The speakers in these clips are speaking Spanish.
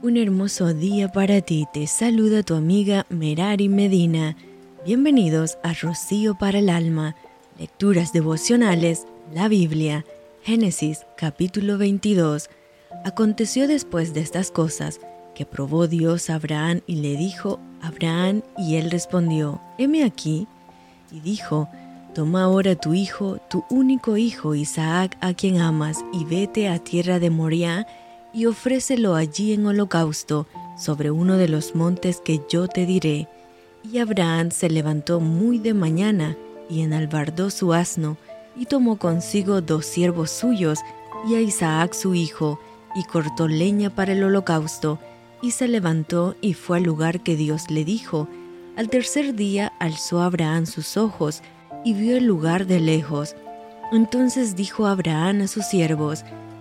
Un hermoso día para ti, te saluda tu amiga Merari Medina. Bienvenidos a Rocío para el Alma, Lecturas Devocionales, la Biblia, Génesis capítulo 22. Aconteció después de estas cosas que probó Dios a Abraham y le dijo, Abraham, y él respondió, heme aquí. Y dijo, Toma ahora tu hijo, tu único hijo Isaac, a quien amas, y vete a tierra de Moriah, y ofrécelo allí en holocausto sobre uno de los montes que yo te diré. Y Abraham se levantó muy de mañana y enalbardó su asno, y tomó consigo dos siervos suyos y a Isaac su hijo, y cortó leña para el holocausto, y se levantó y fue al lugar que Dios le dijo. Al tercer día alzó Abraham sus ojos, y vio el lugar de lejos. Entonces dijo Abraham a sus siervos,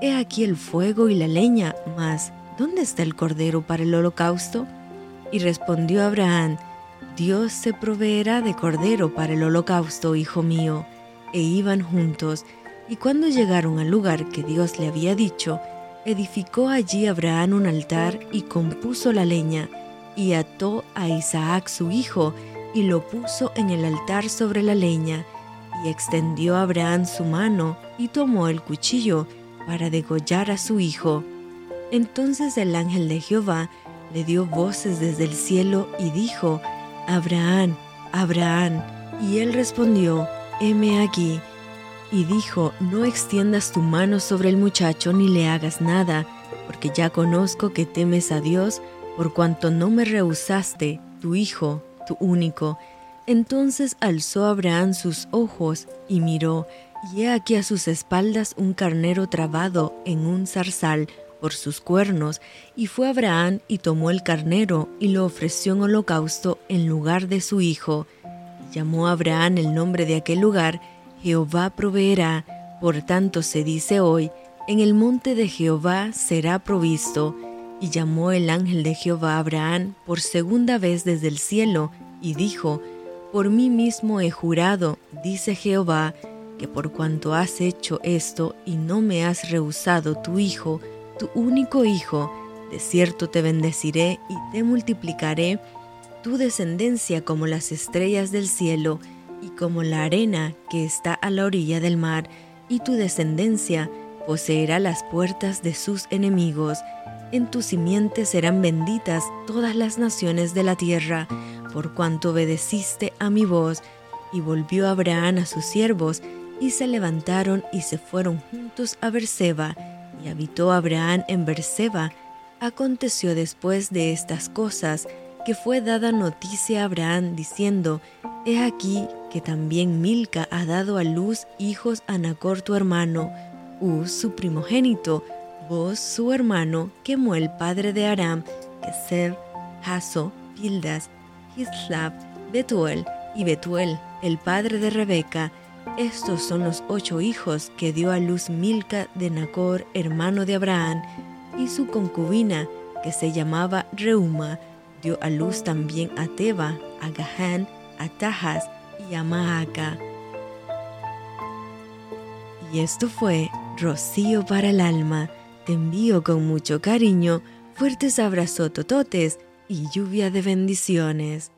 He aquí el fuego y la leña, mas ¿dónde está el cordero para el holocausto? Y respondió Abraham, Dios se proveerá de cordero para el holocausto, hijo mío. E iban juntos, y cuando llegaron al lugar que Dios le había dicho, edificó allí Abraham un altar y compuso la leña, y ató a Isaac su hijo, y lo puso en el altar sobre la leña, y extendió Abraham su mano, y tomó el cuchillo, para degollar a su hijo. Entonces el ángel de Jehová le dio voces desde el cielo y dijo, Abraham, Abraham. Y él respondió, heme aquí. Y dijo, no extiendas tu mano sobre el muchacho ni le hagas nada, porque ya conozco que temes a Dios, por cuanto no me rehusaste, tu hijo, tu único. Entonces alzó Abraham sus ojos y miró, y he aquí a sus espaldas un carnero trabado en un zarzal por sus cuernos, y fue Abraham y tomó el carnero y lo ofreció en holocausto en lugar de su hijo. Y llamó Abraham el nombre de aquel lugar, Jehová proveerá, por tanto se dice hoy, en el monte de Jehová será provisto. Y llamó el ángel de Jehová a Abraham por segunda vez desde el cielo, y dijo, Por mí mismo he jurado, dice Jehová, que por cuanto has hecho esto y no me has rehusado tu hijo, tu único hijo, de cierto te bendeciré y te multiplicaré tu descendencia como las estrellas del cielo y como la arena que está a la orilla del mar, y tu descendencia poseerá las puertas de sus enemigos. En tu simiente serán benditas todas las naciones de la tierra, por cuanto obedeciste a mi voz. Y volvió Abraham a sus siervos, y se levantaron y se fueron juntos a Berseba, y habitó Abraham en Berseba. Aconteció después de estas cosas que fue dada noticia a Abraham diciendo, He aquí que también Milca ha dado a luz hijos a Nacor tu hermano, Uz su primogénito, vos su hermano, quemó el padre de Aram, Keseb, Haso, Pildas, Hislab, Betuel, y Betuel, el padre de Rebeca, estos son los ocho hijos que dio a luz Milca de Nacor, hermano de Abraham, y su concubina, que se llamaba Reuma, dio a luz también a Teba, a Gahán, a Tajas y a Maaca. Y esto fue Rocío para el alma. Te envío con mucho cariño, fuertes abrazos tototes y lluvia de bendiciones.